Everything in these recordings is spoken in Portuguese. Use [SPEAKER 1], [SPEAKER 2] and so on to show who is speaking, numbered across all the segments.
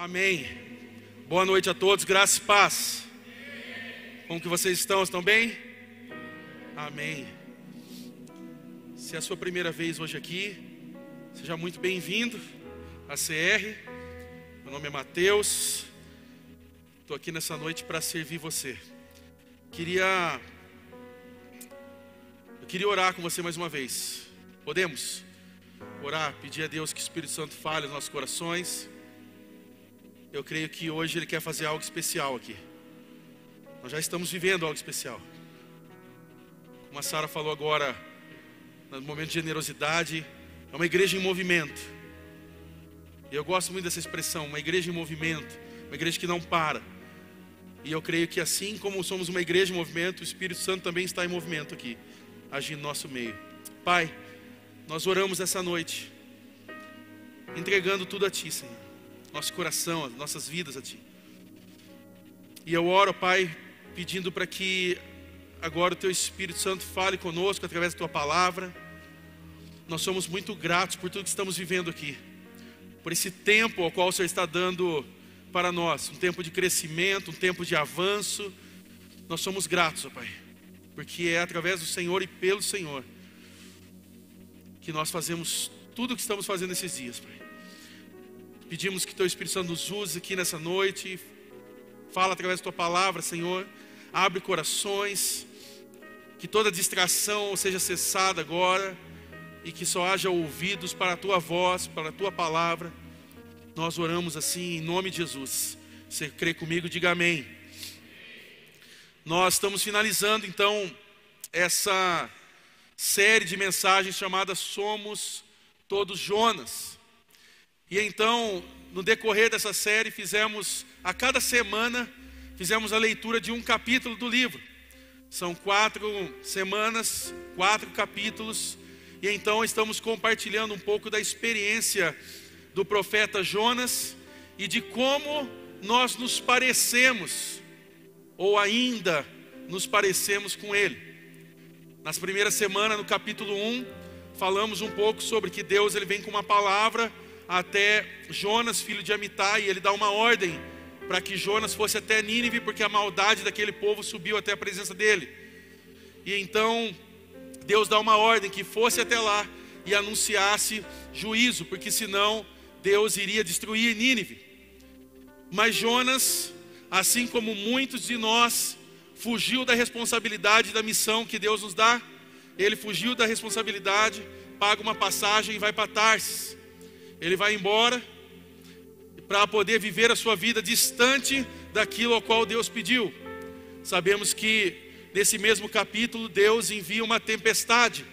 [SPEAKER 1] Amém. Boa noite a todos, graça e paz. Como que vocês estão? Estão bem? Amém. Se é a sua primeira vez hoje aqui, seja muito bem-vindo à CR. Meu nome é Mateus. Estou aqui nessa noite para servir você. Queria eu queria orar com você mais uma vez. Podemos? Orar, pedir a Deus que o Espírito Santo fale nos nossos corações. Eu creio que hoje Ele quer fazer algo especial aqui. Nós já estamos vivendo algo especial. Como a Sara falou agora, no momento de generosidade, é uma igreja em movimento. E eu gosto muito dessa expressão, uma igreja em movimento, uma igreja que não para. E eu creio que assim como somos uma igreja em movimento, o Espírito Santo também está em movimento aqui, agindo no nosso meio. Pai, nós oramos essa noite, entregando tudo a Ti, Senhor nosso coração, as nossas vidas a Ti. E eu oro, Pai, pedindo para que agora o Teu Espírito Santo fale conosco através da Tua palavra. Nós somos muito gratos por tudo que estamos vivendo aqui, por esse tempo ao qual o Senhor está dando para nós um tempo de crescimento, um tempo de avanço. Nós somos gratos, ó Pai, porque é através do Senhor e pelo Senhor que nós fazemos tudo o que estamos fazendo esses dias, Pai. Pedimos que Teu Espírito Santo nos use aqui nessa noite. Fala através da Tua palavra, Senhor. Abre corações. Que toda distração seja cessada agora. E que só haja ouvidos para a Tua voz, para a Tua palavra. Nós oramos assim em nome de Jesus. Você crê comigo? Diga amém. Nós estamos finalizando então essa série de mensagens chamada Somos Todos Jonas. E então, no decorrer dessa série, fizemos a cada semana fizemos a leitura de um capítulo do livro. São quatro semanas, quatro capítulos, e então estamos compartilhando um pouco da experiência do profeta Jonas e de como nós nos parecemos, ou ainda nos parecemos com ele. Nas primeiras semanas, no capítulo 1, falamos um pouco sobre que Deus ele vem com uma palavra até Jonas, filho de Amitai, e ele dá uma ordem para que Jonas fosse até Nínive, porque a maldade daquele povo subiu até a presença dele. E então Deus dá uma ordem que fosse até lá e anunciasse juízo, porque senão Deus iria destruir Nínive. Mas Jonas, assim como muitos de nós, fugiu da responsabilidade da missão que Deus nos dá. Ele fugiu da responsabilidade, paga uma passagem e vai para Tarsis ele vai embora para poder viver a sua vida distante daquilo ao qual Deus pediu. Sabemos que nesse mesmo capítulo Deus envia uma tempestade.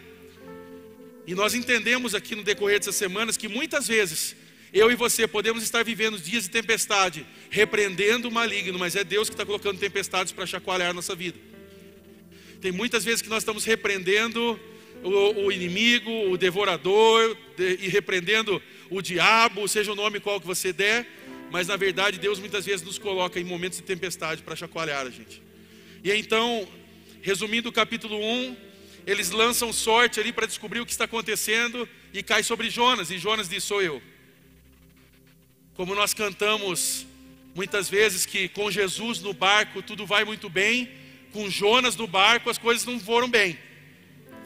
[SPEAKER 1] E nós entendemos aqui no decorrer dessas semanas que muitas vezes eu e você podemos estar vivendo dias de tempestade, repreendendo o maligno, mas é Deus que está colocando tempestades para chacoalhar a nossa vida. Tem muitas vezes que nós estamos repreendendo o, o inimigo, o devorador, de, e repreendendo o diabo, seja o nome qual que você der, mas na verdade Deus muitas vezes nos coloca em momentos de tempestade para chacoalhar a gente. E então, resumindo o capítulo 1, eles lançam sorte ali para descobrir o que está acontecendo e cai sobre Jonas, e Jonas diz: Sou eu. Como nós cantamos muitas vezes que com Jesus no barco tudo vai muito bem, com Jonas no barco as coisas não foram bem.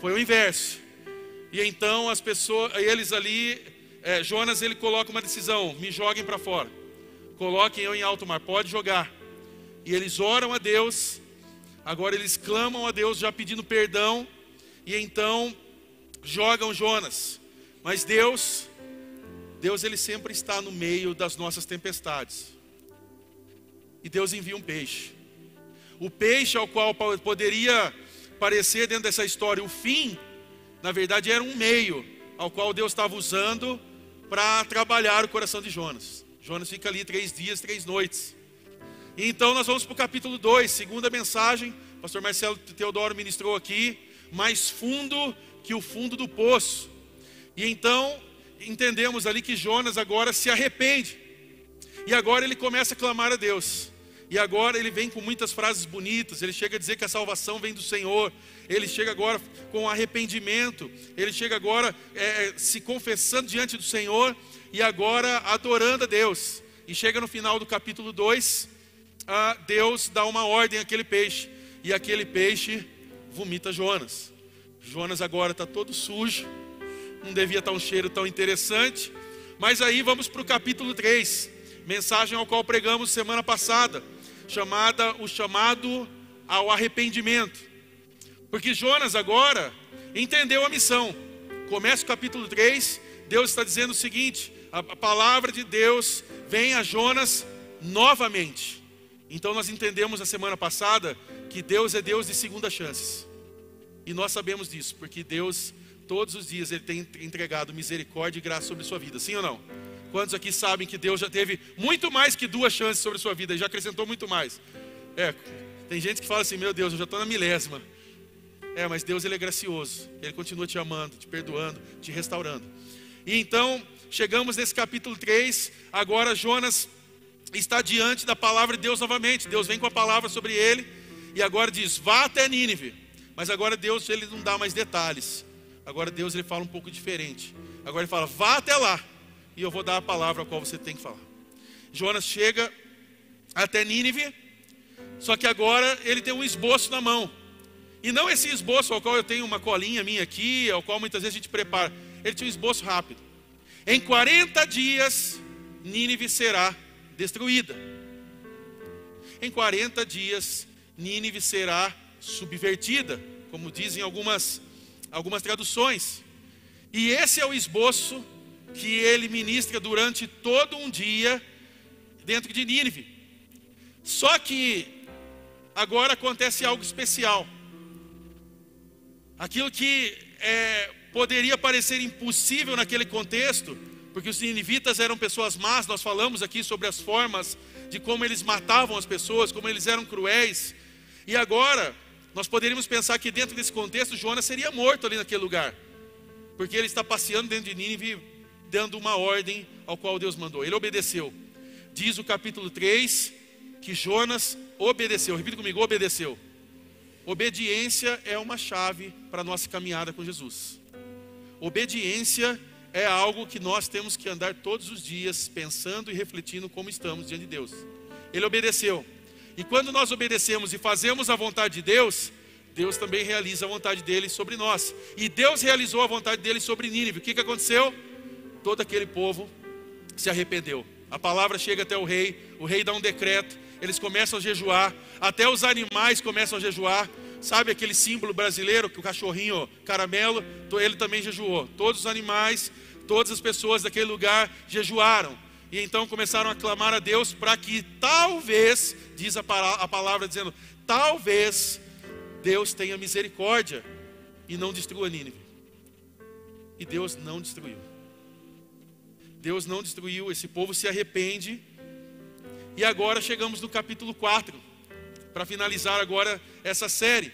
[SPEAKER 1] Foi o inverso. E então as pessoas, eles ali é, Jonas ele coloca uma decisão: me joguem para fora, coloquem eu em alto mar, pode jogar. E eles oram a Deus, agora eles clamam a Deus já pedindo perdão, e então jogam Jonas. Mas Deus, Deus ele sempre está no meio das nossas tempestades. E Deus envia um peixe. O peixe ao qual poderia parecer dentro dessa história o fim, na verdade era um meio ao qual Deus estava usando para trabalhar o coração de Jonas. Jonas fica ali três dias, três noites. E então nós vamos para o capítulo 2, segunda mensagem. Pastor Marcelo Teodoro ministrou aqui. Mais fundo que o fundo do poço. E então entendemos ali que Jonas agora se arrepende. E agora ele começa a clamar a Deus. E agora ele vem com muitas frases bonitas. Ele chega a dizer que a salvação vem do Senhor. Ele chega agora com arrependimento. Ele chega agora é, é, se confessando diante do Senhor e agora adorando a Deus. E chega no final do capítulo 2, ah, Deus dá uma ordem àquele peixe. E aquele peixe vomita Jonas. Jonas agora está todo sujo, não devia estar um cheiro tão interessante. Mas aí vamos para o capítulo 3, mensagem ao qual pregamos semana passada, chamada o chamado ao arrependimento. Porque Jonas agora entendeu a missão. Começa o capítulo 3, Deus está dizendo o seguinte: a palavra de Deus vem a Jonas novamente. Então nós entendemos na semana passada que Deus é Deus de segunda chances. E nós sabemos disso, porque Deus, todos os dias, Ele tem entregado misericórdia e graça sobre sua vida, sim ou não? Quantos aqui sabem que Deus já teve muito mais que duas chances sobre a sua vida e já acrescentou muito mais? É, tem gente que fala assim: meu Deus, eu já estou na milésima. É, mas Deus ele é gracioso, Ele continua te amando, te perdoando, te restaurando. E então, chegamos nesse capítulo 3, agora Jonas está diante da palavra de Deus novamente. Deus vem com a palavra sobre ele e agora diz: "Vá até Nínive". Mas agora Deus ele não dá mais detalhes. Agora Deus ele fala um pouco diferente. Agora ele fala: "Vá até lá e eu vou dar a palavra a qual você tem que falar". Jonas chega até Nínive, só que agora ele tem um esboço na mão. E não esse esboço ao qual eu tenho uma colinha minha aqui, ao qual muitas vezes a gente prepara. Ele tinha um esboço rápido. Em 40 dias, Nínive será destruída. Em 40 dias, Nínive será subvertida, como dizem algumas, algumas traduções. E esse é o esboço que ele ministra durante todo um dia dentro de Nínive. Só que agora acontece algo especial. Aquilo que é, poderia parecer impossível naquele contexto, porque os ninivitas eram pessoas más, nós falamos aqui sobre as formas de como eles matavam as pessoas, como eles eram cruéis. E agora, nós poderíamos pensar que dentro desse contexto, Jonas seria morto ali naquele lugar, porque ele está passeando dentro de Nínive, dando uma ordem ao qual Deus mandou. Ele obedeceu. Diz o capítulo 3 que Jonas obedeceu. Repita comigo: obedeceu. Obediência é uma chave para a nossa caminhada com Jesus. Obediência é algo que nós temos que andar todos os dias pensando e refletindo como estamos diante de Deus. Ele obedeceu. E quando nós obedecemos e fazemos a vontade de Deus, Deus também realiza a vontade dele sobre nós. E Deus realizou a vontade dele sobre Nínive. O que, que aconteceu? Todo aquele povo se arrependeu. A palavra chega até o rei, o rei dá um decreto, eles começam a jejuar, até os animais começam a jejuar. Sabe aquele símbolo brasileiro que o cachorrinho caramelo, ele também jejuou. Todos os animais, todas as pessoas daquele lugar jejuaram. E então começaram a clamar a Deus para que talvez, diz a palavra dizendo, talvez Deus tenha misericórdia e não destrua Nínive. E Deus não destruiu. Deus não destruiu, esse povo se arrepende. E agora chegamos no capítulo 4 para finalizar agora essa série.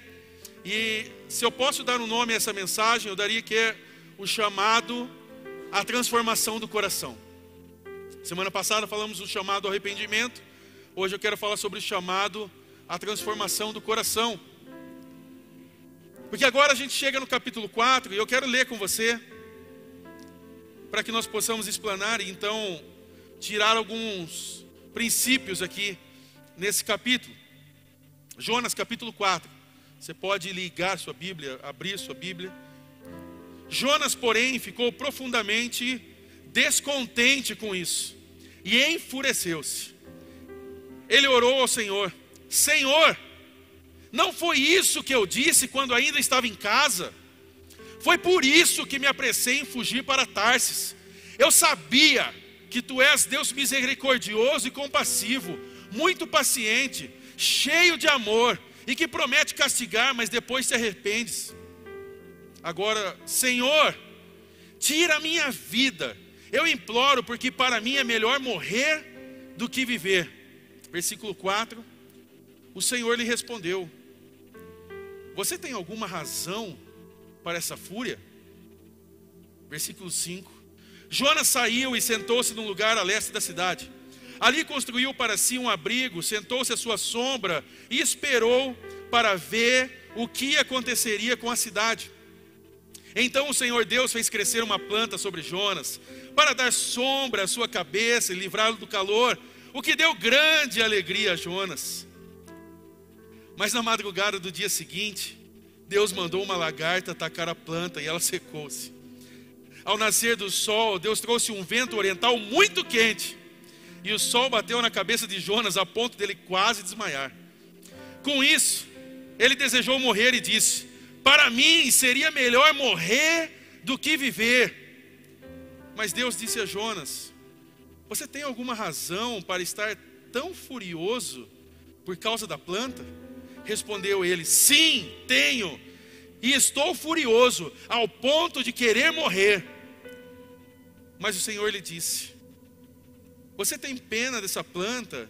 [SPEAKER 1] E se eu posso dar um nome a essa mensagem, eu daria que é o chamado à transformação do coração. Semana passada falamos do chamado ao arrependimento. Hoje eu quero falar sobre o chamado à transformação do coração. Porque agora a gente chega no capítulo 4 e eu quero ler com você para que nós possamos explanar e então tirar alguns princípios aqui nesse capítulo. Jonas capítulo 4. Você pode ligar sua Bíblia, abrir sua Bíblia. Jonas, porém, ficou profundamente descontente com isso e enfureceu-se. Ele orou ao Senhor: Senhor, não foi isso que eu disse quando ainda estava em casa? Foi por isso que me apressei em fugir para Tarsis. Eu sabia que tu és Deus misericordioso e compassivo, muito paciente cheio de amor e que promete castigar, mas depois se arrepende. Agora, Senhor, tira a minha vida. Eu imploro, porque para mim é melhor morrer do que viver. Versículo 4. O Senhor lhe respondeu: Você tem alguma razão para essa fúria? Versículo 5. Jonas saiu e sentou-se num lugar a leste da cidade. Ali construiu para si um abrigo, sentou-se à sua sombra e esperou para ver o que aconteceria com a cidade. Então o Senhor Deus fez crescer uma planta sobre Jonas, para dar sombra à sua cabeça e livrá-lo do calor, o que deu grande alegria a Jonas. Mas na madrugada do dia seguinte, Deus mandou uma lagarta atacar a planta e ela secou-se. Ao nascer do sol, Deus trouxe um vento oriental muito quente. E o sol bateu na cabeça de Jonas a ponto dele quase desmaiar. Com isso, ele desejou morrer e disse: Para mim seria melhor morrer do que viver. Mas Deus disse a Jonas: Você tem alguma razão para estar tão furioso por causa da planta? Respondeu ele: Sim, tenho, e estou furioso ao ponto de querer morrer. Mas o Senhor lhe disse: Você tem pena dessa planta,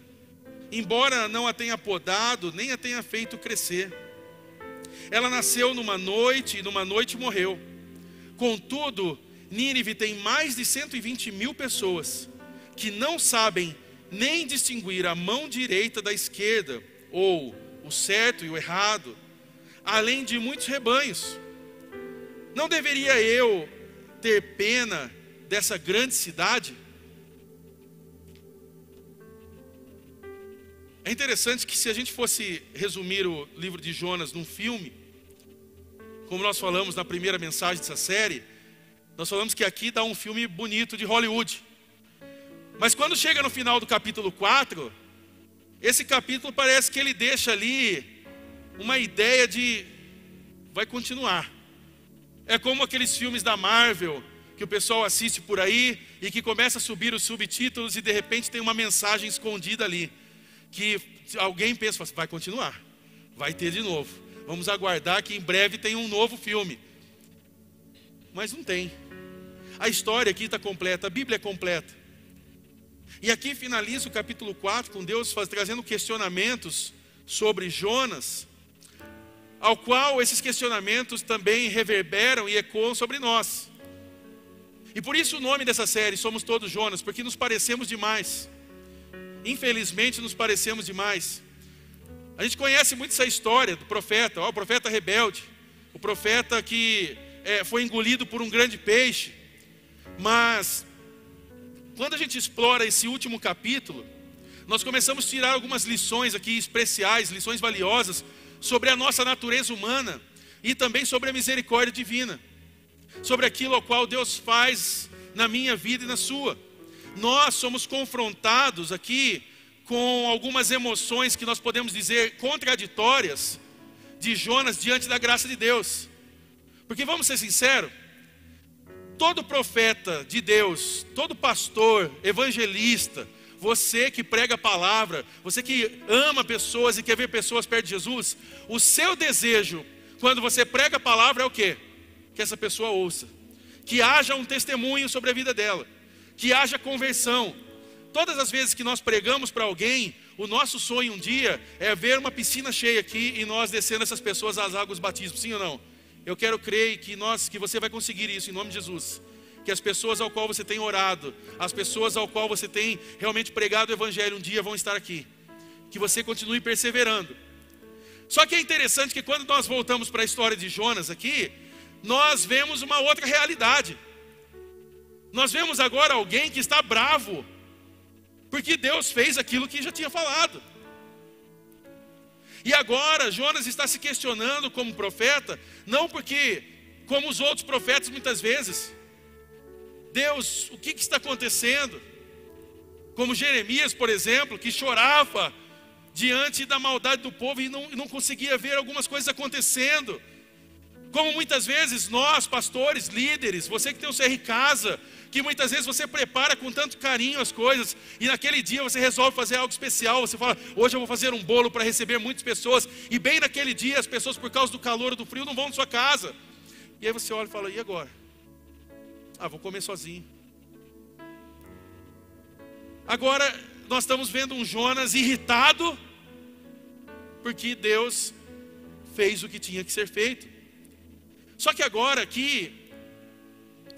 [SPEAKER 1] embora não a tenha podado, nem a tenha feito crescer. Ela nasceu numa noite e numa noite morreu. Contudo, Nínive tem mais de 120 mil pessoas que não sabem nem distinguir a mão direita da esquerda, ou o certo e o errado, além de muitos rebanhos. Não deveria eu ter pena dessa grande cidade. É interessante que se a gente fosse resumir o livro de Jonas num filme, como nós falamos na primeira mensagem dessa série, nós falamos que aqui dá um filme bonito de Hollywood. Mas quando chega no final do capítulo 4, esse capítulo parece que ele deixa ali uma ideia de vai continuar. É como aqueles filmes da Marvel que o pessoal assiste por aí e que começa a subir os subtítulos e de repente tem uma mensagem escondida ali. Que alguém pensa, vai continuar, vai ter de novo. Vamos aguardar que em breve tem um novo filme. Mas não tem. A história aqui está completa, a Bíblia é completa. E aqui finaliza o capítulo 4 com Deus faz, trazendo questionamentos sobre Jonas, ao qual esses questionamentos também reverberam e ecoam sobre nós. E por isso o nome dessa série, Somos Todos Jonas, porque nos parecemos demais. Infelizmente nos parecemos demais. A gente conhece muito essa história do profeta, ó, o profeta rebelde, o profeta que é, foi engolido por um grande peixe. Mas quando a gente explora esse último capítulo, nós começamos a tirar algumas lições aqui especiais, lições valiosas sobre a nossa natureza humana e também sobre a misericórdia divina sobre aquilo ao qual Deus faz na minha vida e na sua. Nós somos confrontados aqui com algumas emoções que nós podemos dizer contraditórias de Jonas diante da graça de Deus. Porque vamos ser sinceros, todo profeta de Deus, todo pastor, evangelista, você que prega a palavra, você que ama pessoas e quer ver pessoas perto de Jesus, o seu desejo quando você prega a palavra é o quê? que essa pessoa ouça, que haja um testemunho sobre a vida dela, que haja conversão. Todas as vezes que nós pregamos para alguém, o nosso sonho um dia é ver uma piscina cheia aqui e nós descendo essas pessoas às águas batismo, sim ou não? Eu quero crer que nós, que você vai conseguir isso em nome de Jesus. Que as pessoas ao qual você tem orado, as pessoas ao qual você tem realmente pregado o evangelho um dia vão estar aqui. Que você continue perseverando. Só que é interessante que quando nós voltamos para a história de Jonas aqui, nós vemos uma outra realidade. Nós vemos agora alguém que está bravo, porque Deus fez aquilo que já tinha falado. E agora Jonas está se questionando como profeta, não porque, como os outros profetas muitas vezes, Deus, o que, que está acontecendo? Como Jeremias, por exemplo, que chorava diante da maldade do povo e não, não conseguia ver algumas coisas acontecendo. Como muitas vezes nós, pastores, líderes, você que tem o CR Casa, que muitas vezes você prepara com tanto carinho as coisas, e naquele dia você resolve fazer algo especial, você fala, hoje eu vou fazer um bolo para receber muitas pessoas, e bem naquele dia as pessoas, por causa do calor ou do frio, não vão na sua casa. E aí você olha e fala, e agora? Ah, vou comer sozinho. Agora nós estamos vendo um Jonas irritado, porque Deus fez o que tinha que ser feito. Só que agora aqui,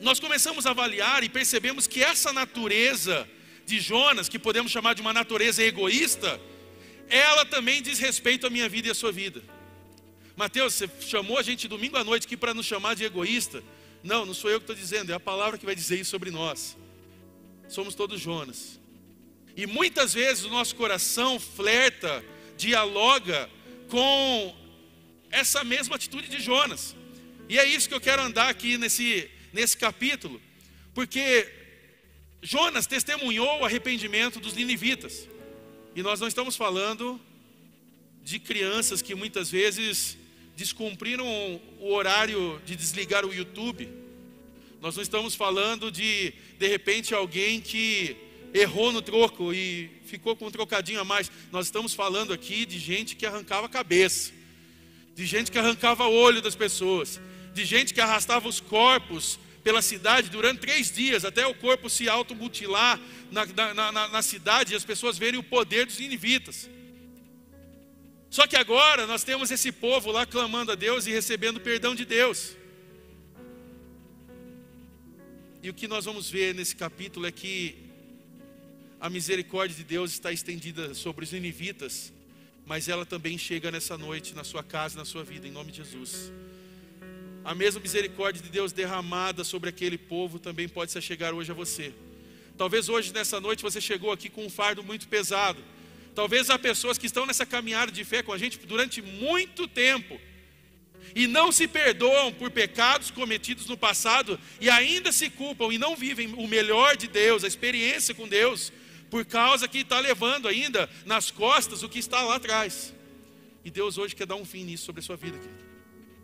[SPEAKER 1] nós começamos a avaliar e percebemos que essa natureza de Jonas, que podemos chamar de uma natureza egoísta, ela também diz respeito à minha vida e à sua vida. Mateus, você chamou a gente domingo à noite aqui para nos chamar de egoísta. Não, não sou eu que estou dizendo, é a palavra que vai dizer isso sobre nós. somos todos Jonas. E muitas vezes o nosso coração flerta, dialoga com essa mesma atitude de Jonas. E é isso que eu quero andar aqui nesse, nesse capítulo, porque Jonas testemunhou o arrependimento dos ninivitas. E nós não estamos falando de crianças que muitas vezes descumpriram o horário de desligar o YouTube. Nós não estamos falando de, de repente, alguém que errou no troco e ficou com um trocadinho a mais. Nós estamos falando aqui de gente que arrancava a cabeça, de gente que arrancava o olho das pessoas, de gente que arrastava os corpos pela cidade durante três dias, até o corpo se automutilar na, na, na, na cidade e as pessoas verem o poder dos inivitas. Só que agora nós temos esse povo lá clamando a Deus e recebendo perdão de Deus. E o que nós vamos ver nesse capítulo é que a misericórdia de Deus está estendida sobre os ninivitas, mas ela também chega nessa noite na sua casa, na sua vida, em nome de Jesus. A mesma misericórdia de Deus derramada sobre aquele povo também pode se chegar hoje a você. Talvez hoje, nessa noite, você chegou aqui com um fardo muito pesado. Talvez há pessoas que estão nessa caminhada de fé com a gente durante muito tempo e não se perdoam por pecados cometidos no passado e ainda se culpam e não vivem o melhor de Deus, a experiência com Deus, por causa que está levando ainda nas costas o que está lá atrás. E Deus hoje quer dar um fim nisso sobre a sua vida, querido.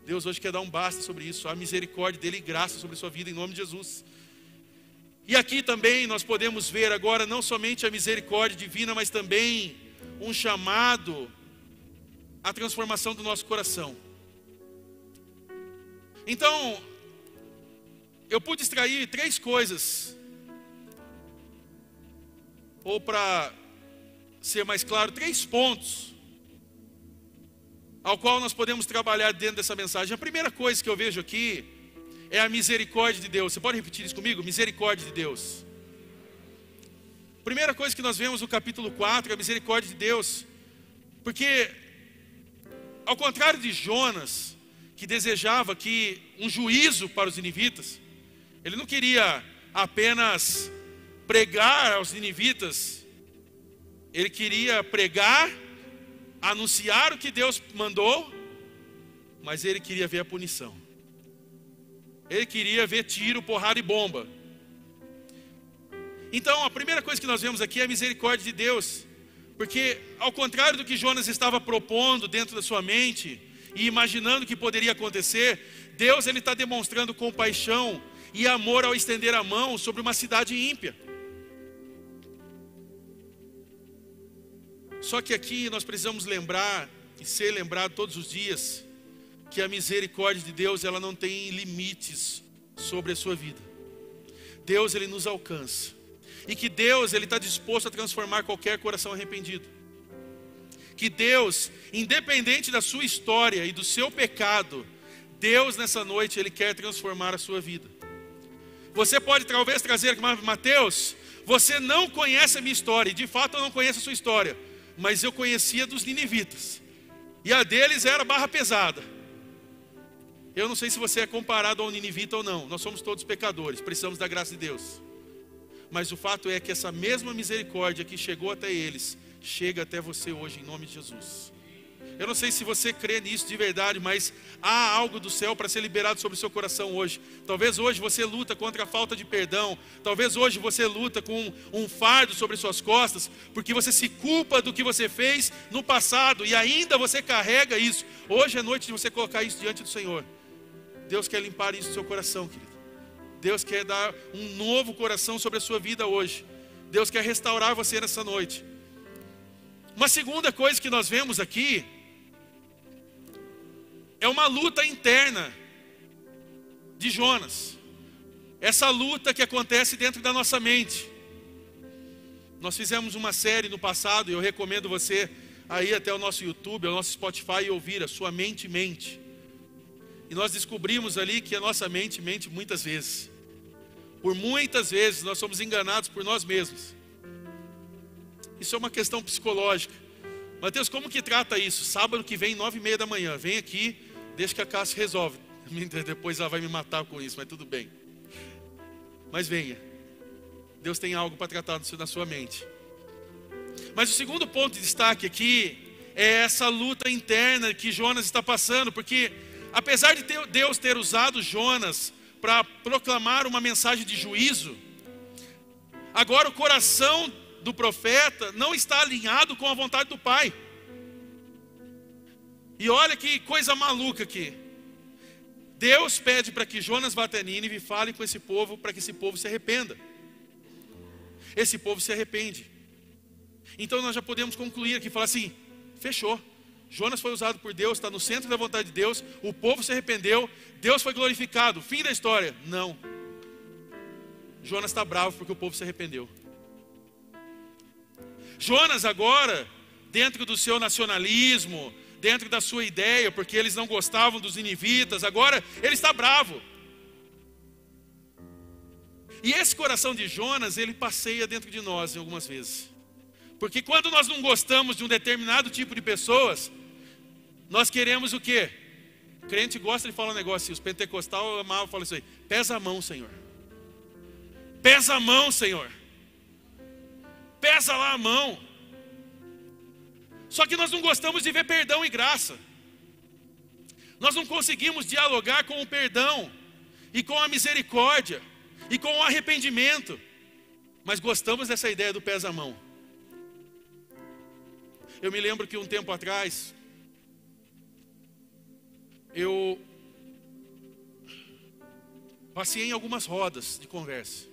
[SPEAKER 1] Deus hoje quer dar um basta sobre isso, a misericórdia dele e graça sobre a sua vida, em nome de Jesus. E aqui também nós podemos ver agora não somente a misericórdia divina, mas também um chamado à transformação do nosso coração. Então, eu pude extrair três coisas, ou para ser mais claro, três pontos ao qual nós podemos trabalhar dentro dessa mensagem. A primeira coisa que eu vejo aqui é a misericórdia de Deus. Você pode repetir isso comigo? Misericórdia de Deus. Primeira coisa que nós vemos no capítulo 4 é a misericórdia de Deus. Porque, ao contrário de Jonas, que desejava que um juízo para os ninivitas, ele não queria apenas pregar aos ninivitas, ele queria pregar anunciar o que Deus mandou, mas ele queria ver a punição. Ele queria ver tiro, porrada e bomba. Então, a primeira coisa que nós vemos aqui é a misericórdia de Deus. Porque, ao contrário do que Jonas estava propondo dentro da sua mente e imaginando que poderia acontecer, Deus ele está demonstrando compaixão e amor ao estender a mão sobre uma cidade ímpia. Só que aqui nós precisamos lembrar e ser lembrado todos os dias que a misericórdia de Deus ela não tem limites sobre a sua vida. Deus ele nos alcança e que Deus ele está disposto a transformar qualquer coração arrependido. Que Deus, independente da sua história e do seu pecado, Deus nessa noite ele quer transformar a sua vida. Você pode talvez trazer, Mateus, você não conhece a minha história, e de fato eu não conheço a sua história mas eu conhecia dos ninivitas. E a deles era barra pesada. Eu não sei se você é comparado ao ninivita ou não. Nós somos todos pecadores, precisamos da graça de Deus. Mas o fato é que essa mesma misericórdia que chegou até eles, chega até você hoje, em nome de Jesus. Eu não sei se você crê nisso de verdade, mas há algo do céu para ser liberado sobre o seu coração hoje. Talvez hoje você luta contra a falta de perdão. Talvez hoje você luta com um fardo sobre suas costas, porque você se culpa do que você fez no passado e ainda você carrega isso. Hoje é noite de você colocar isso diante do Senhor. Deus quer limpar isso do seu coração, querido. Deus quer dar um novo coração sobre a sua vida hoje. Deus quer restaurar você nessa noite. Uma segunda coisa que nós vemos aqui é uma luta interna de Jonas. Essa luta que acontece dentro da nossa mente. Nós fizemos uma série no passado, e eu recomendo você aí até o nosso YouTube, o nosso Spotify e ouvir a sua mente mente. E nós descobrimos ali que a nossa mente mente muitas vezes. Por muitas vezes nós somos enganados por nós mesmos. Isso é uma questão psicológica. Mateus, como que trata isso? Sábado que vem, nove e meia da manhã, vem aqui Deixa que a Cássia resolve. Depois ela vai me matar com isso, mas tudo bem. Mas venha. Deus tem algo para tratar na sua mente. Mas o segundo ponto de destaque aqui é essa luta interna que Jonas está passando, porque apesar de Deus ter usado Jonas para proclamar uma mensagem de juízo, agora o coração do profeta não está alinhado com a vontade do Pai. E olha que coisa maluca aqui. Deus pede para que Jonas vá até e fale com esse povo para que esse povo se arrependa. Esse povo se arrepende. Então nós já podemos concluir aqui, falar assim: Fechou. Jonas foi usado por Deus, está no centro da vontade de Deus, o povo se arrependeu, Deus foi glorificado, fim da história. Não. Jonas está bravo porque o povo se arrependeu. Jonas agora, dentro do seu nacionalismo, dentro da sua ideia, porque eles não gostavam dos inivitas, agora ele está bravo. E esse coração de Jonas, ele passeia dentro de nós em algumas vezes. Porque quando nós não gostamos de um determinado tipo de pessoas, nós queremos o quê? O crente gosta de falar um negócio, os pentecostal amavam falam isso aí. Pesa a mão, Senhor. Pesa a mão, Senhor. Pesa lá a mão. Só que nós não gostamos de ver perdão e graça. Nós não conseguimos dialogar com o perdão e com a misericórdia e com o arrependimento. Mas gostamos dessa ideia do pés à mão. Eu me lembro que um tempo atrás, eu passei em algumas rodas de conversa.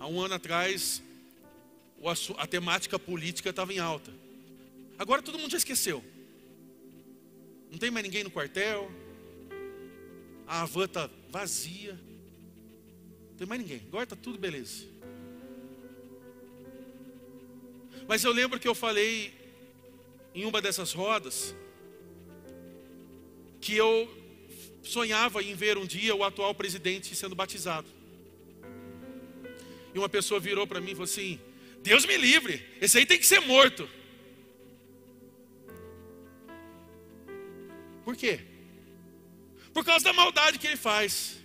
[SPEAKER 1] Há um ano atrás, a temática política estava em alta. Agora todo mundo já esqueceu. Não tem mais ninguém no quartel. A van está vazia. Não tem mais ninguém. Agora está tudo beleza. Mas eu lembro que eu falei em uma dessas rodas que eu sonhava em ver um dia o atual presidente sendo batizado. E uma pessoa virou para mim e falou assim: Deus me livre, esse aí tem que ser morto. Por quê? Por causa da maldade que ele faz.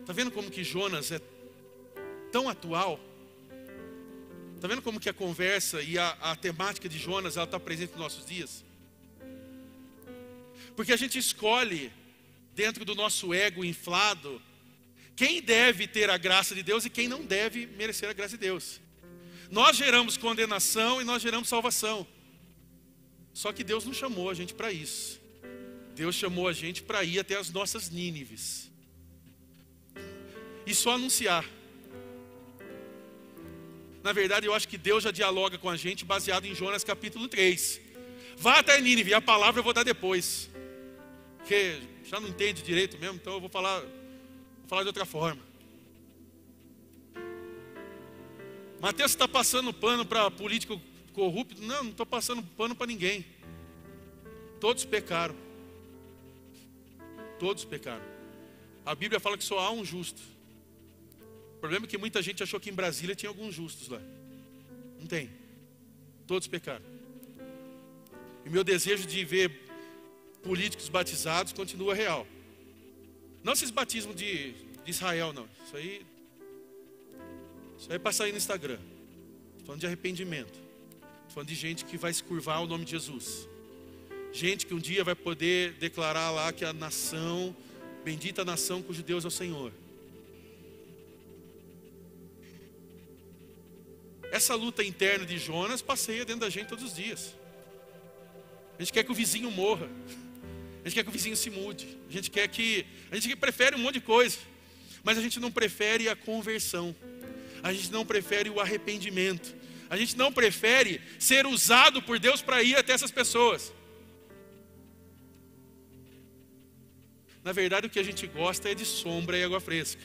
[SPEAKER 1] Está vendo como que Jonas é tão atual. Está vendo como que a conversa e a, a temática de Jonas ela está presente nos nossos dias? Porque a gente escolhe dentro do nosso ego inflado quem deve ter a graça de Deus e quem não deve merecer a graça de Deus. Nós geramos condenação e nós geramos salvação. Só que Deus não chamou a gente para isso. Deus chamou a gente para ir até as nossas Nínives. E só anunciar. Na verdade, eu acho que Deus já dialoga com a gente baseado em Jonas capítulo 3. Vá até Nínive, a palavra eu vou dar depois. Porque já não entende direito mesmo, então eu vou falar, falar de outra forma. Mateus está passando pano para político corrupto? Não, não estou passando pano para ninguém. Todos pecaram. Todos pecaram. A Bíblia fala que só há um justo. O problema é que muita gente achou que em Brasília tinha alguns justos lá. Não tem. Todos pecaram. E meu desejo de ver políticos batizados continua real. Não esses batismos de, de Israel, não. Isso aí. Isso aí é para sair no Instagram. Estou falando de arrependimento. Estou falando de gente que vai se curvar ao nome de Jesus. Gente que um dia vai poder declarar lá que a nação, bendita nação cujo Deus é o Senhor. Essa luta interna de Jonas passeia dentro da gente todos os dias. A gente quer que o vizinho morra. A gente quer que o vizinho se mude. A gente quer que. A gente prefere um monte de coisa. Mas a gente não prefere a conversão. A gente não prefere o arrependimento. A gente não prefere ser usado por Deus para ir até essas pessoas. Na verdade, o que a gente gosta é de sombra e água fresca.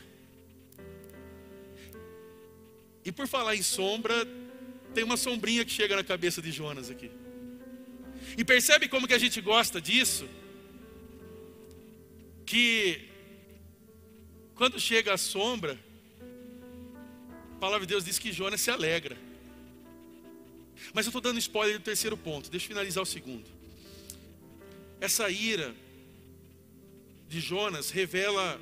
[SPEAKER 1] E por falar em sombra, tem uma sombrinha que chega na cabeça de Jonas aqui. E percebe como que a gente gosta disso? Que quando chega a sombra, a palavra de Deus diz que Jonas se alegra. Mas eu estou dando spoiler do terceiro ponto, deixa eu finalizar o segundo. Essa ira de Jonas revela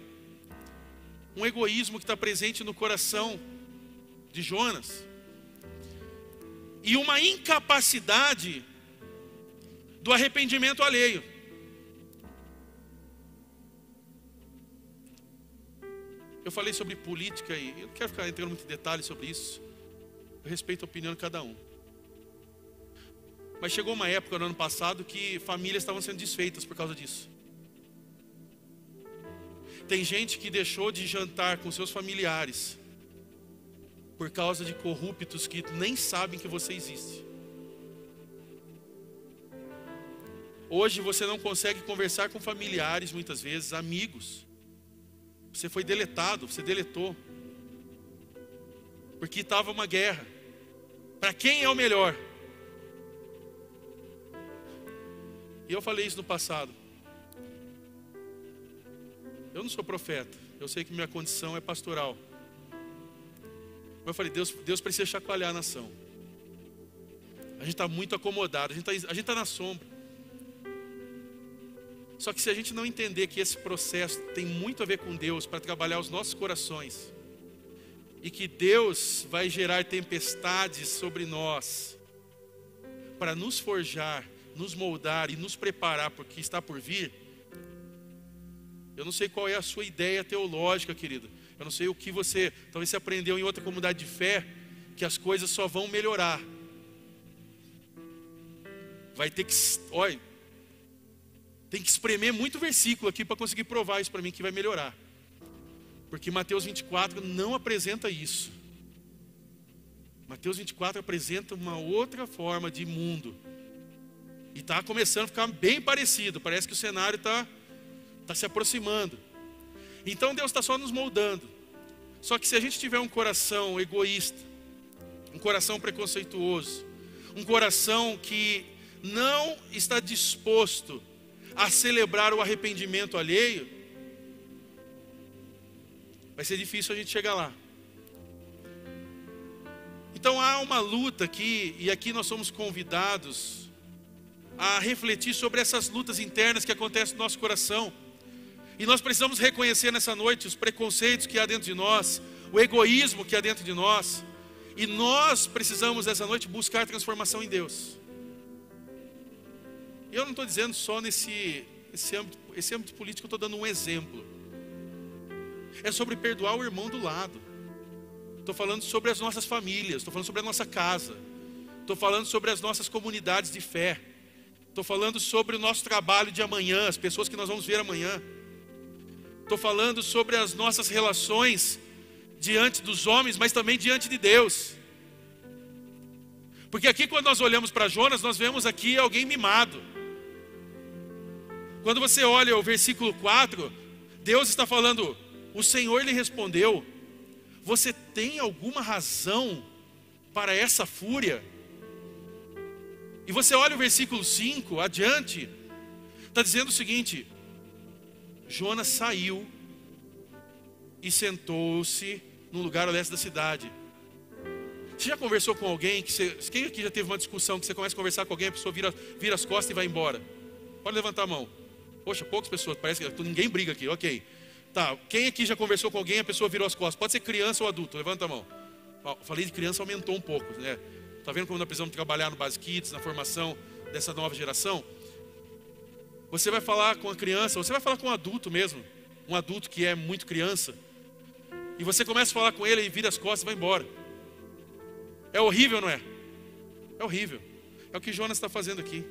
[SPEAKER 1] um egoísmo que está presente no coração de Jonas e uma incapacidade do arrependimento alheio. Eu falei sobre política e eu não quero ficar entrando muito em detalhes sobre isso. Eu respeito a opinião de cada um. Mas chegou uma época no ano passado que famílias estavam sendo desfeitas por causa disso. Tem gente que deixou de jantar com seus familiares por causa de corruptos que nem sabem que você existe. Hoje você não consegue conversar com familiares, muitas vezes, amigos. Você foi deletado, você deletou. Porque estava uma guerra. Para quem é o melhor? E eu falei isso no passado. Eu não sou profeta. Eu sei que minha condição é pastoral. Mas eu falei, Deus, Deus precisa chacoalhar a nação. A gente está muito acomodado, a gente está tá na sombra. Só que se a gente não entender que esse processo tem muito a ver com Deus para trabalhar os nossos corações, e que Deus vai gerar tempestades sobre nós, para nos forjar, nos moldar e nos preparar para o que está por vir, eu não sei qual é a sua ideia teológica, querido. Eu não sei o que você, talvez você aprendeu em outra comunidade de fé, que as coisas só vão melhorar. Vai ter que, olha, tem que espremer muito versículo aqui para conseguir provar isso para mim que vai melhorar. Porque Mateus 24 não apresenta isso. Mateus 24 apresenta uma outra forma de mundo. E está começando a ficar bem parecido. Parece que o cenário está está se aproximando. Então Deus está só nos moldando. Só que se a gente tiver um coração egoísta, um coração preconceituoso, um coração que não está disposto a celebrar o arrependimento alheio, vai ser difícil a gente chegar lá. Então há uma luta aqui, e aqui nós somos convidados a refletir sobre essas lutas internas que acontecem no nosso coração. E nós precisamos reconhecer nessa noite os preconceitos que há dentro de nós, o egoísmo que há dentro de nós. E nós precisamos nessa noite buscar transformação em Deus. Eu não estou dizendo só nesse esse âmbito, esse âmbito político, eu estou dando um exemplo. É sobre perdoar o irmão do lado. Estou falando sobre as nossas famílias, estou falando sobre a nossa casa, estou falando sobre as nossas comunidades de fé, estou falando sobre o nosso trabalho de amanhã, as pessoas que nós vamos ver amanhã. Estou falando sobre as nossas relações diante dos homens, mas também diante de Deus. Porque aqui, quando nós olhamos para Jonas, nós vemos aqui alguém mimado. Quando você olha o versículo 4, Deus está falando: O Senhor lhe respondeu: Você tem alguma razão para essa fúria? E você olha o versículo 5 adiante, está dizendo o seguinte: Jonas saiu e sentou-se num lugar ao leste da cidade. Você já conversou com alguém que você, quem aqui já teve uma discussão que você começa a conversar com alguém, a pessoa vira, vira as costas e vai embora? Pode levantar a mão. Poxa, poucas pessoas, parece que ninguém briga aqui, ok. Tá, quem aqui já conversou com alguém, a pessoa virou as costas? Pode ser criança ou adulto, levanta a mão. Falei de criança, aumentou um pouco, né? Tá vendo como nós precisamos trabalhar no Basic Kids, na formação dessa nova geração? Você vai falar com a criança, você vai falar com um adulto mesmo, um adulto que é muito criança, e você começa a falar com ele e vira as costas e vai embora. É horrível, não é? É horrível. É o que Jonas está fazendo aqui.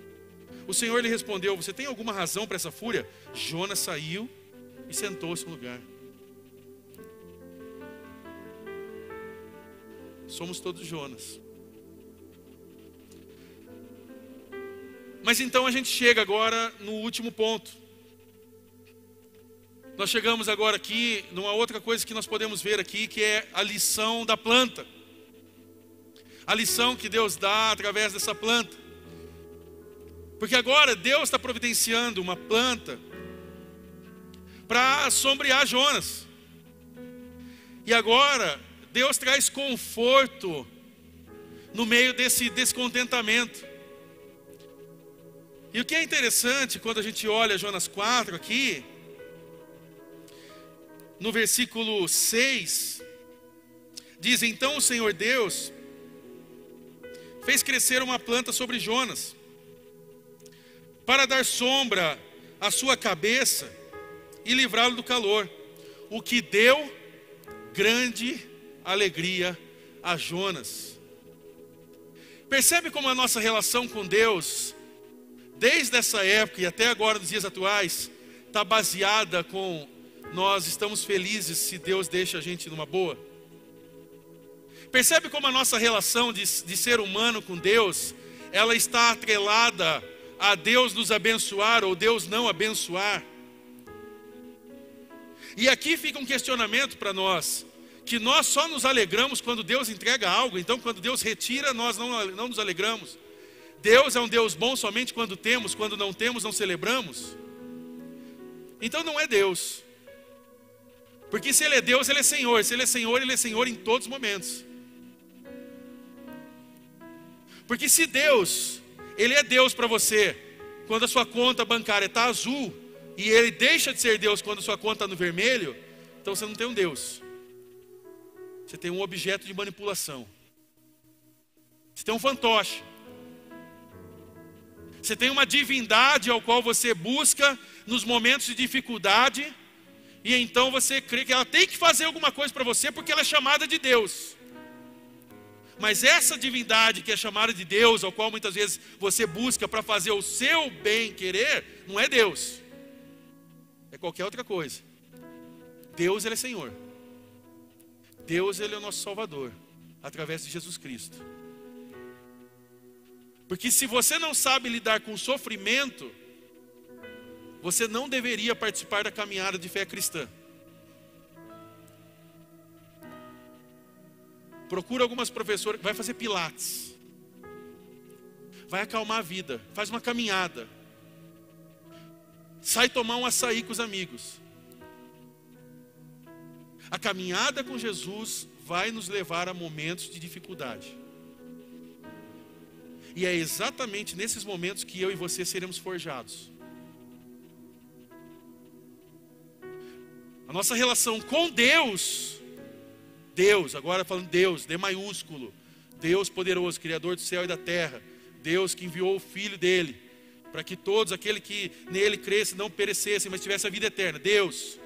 [SPEAKER 1] O Senhor lhe respondeu: Você tem alguma razão para essa fúria? Jonas saiu e sentou-se no lugar. Somos todos Jonas. Mas então a gente chega agora no último ponto. Nós chegamos agora aqui numa outra coisa que nós podemos ver aqui, que é a lição da planta. A lição que Deus dá através dessa planta. Porque agora Deus está providenciando uma planta para sombrear Jonas. E agora Deus traz conforto no meio desse descontentamento. E o que é interessante quando a gente olha Jonas 4 aqui, no versículo 6, diz: Então o Senhor Deus fez crescer uma planta sobre Jonas, para dar sombra à sua cabeça e livrá-lo do calor, o que deu grande alegria a Jonas. Percebe como a nossa relação com Deus, desde essa época e até agora, nos dias atuais, está baseada com nós estamos felizes se Deus deixa a gente numa boa? Percebe como a nossa relação de, de ser humano com Deus, ela está atrelada a Deus nos abençoar ou Deus não abençoar? E aqui fica um questionamento para nós, que nós só nos alegramos quando Deus entrega algo, então quando Deus retira, nós não, não nos alegramos. Deus é um Deus bom somente quando temos, quando não temos, não celebramos. Então não é Deus. Porque se Ele é Deus, Ele é Senhor. Se Ele é Senhor, Ele é Senhor em todos os momentos. Porque se Deus, Ele é Deus para você, quando a sua conta bancária está azul, e Ele deixa de ser Deus quando a sua conta está no vermelho, então você não tem um Deus. Você tem um objeto de manipulação. Você tem um fantoche. Você tem uma divindade ao qual você busca nos momentos de dificuldade e então você crê que ela tem que fazer alguma coisa para você porque ela é chamada de Deus. Mas essa divindade que é chamada de Deus, ao qual muitas vezes você busca para fazer o seu bem querer, não é Deus. É qualquer outra coisa. Deus ele é Senhor. Deus ele é o nosso Salvador, através de Jesus Cristo. Porque se você não sabe lidar com o sofrimento, você não deveria participar da caminhada de fé cristã. Procura algumas professoras, vai fazer pilates. Vai acalmar a vida, faz uma caminhada. Sai tomar um açaí com os amigos. A caminhada com Jesus vai nos levar a momentos de dificuldade. E é exatamente nesses momentos que eu e você seremos forjados. A nossa relação com Deus, Deus, agora falando Deus, D maiúsculo, Deus poderoso, Criador do céu e da terra, Deus que enviou o Filho dele, para que todos, aquele que nele cresce, não perecessem, mas tivesse a vida eterna. Deus,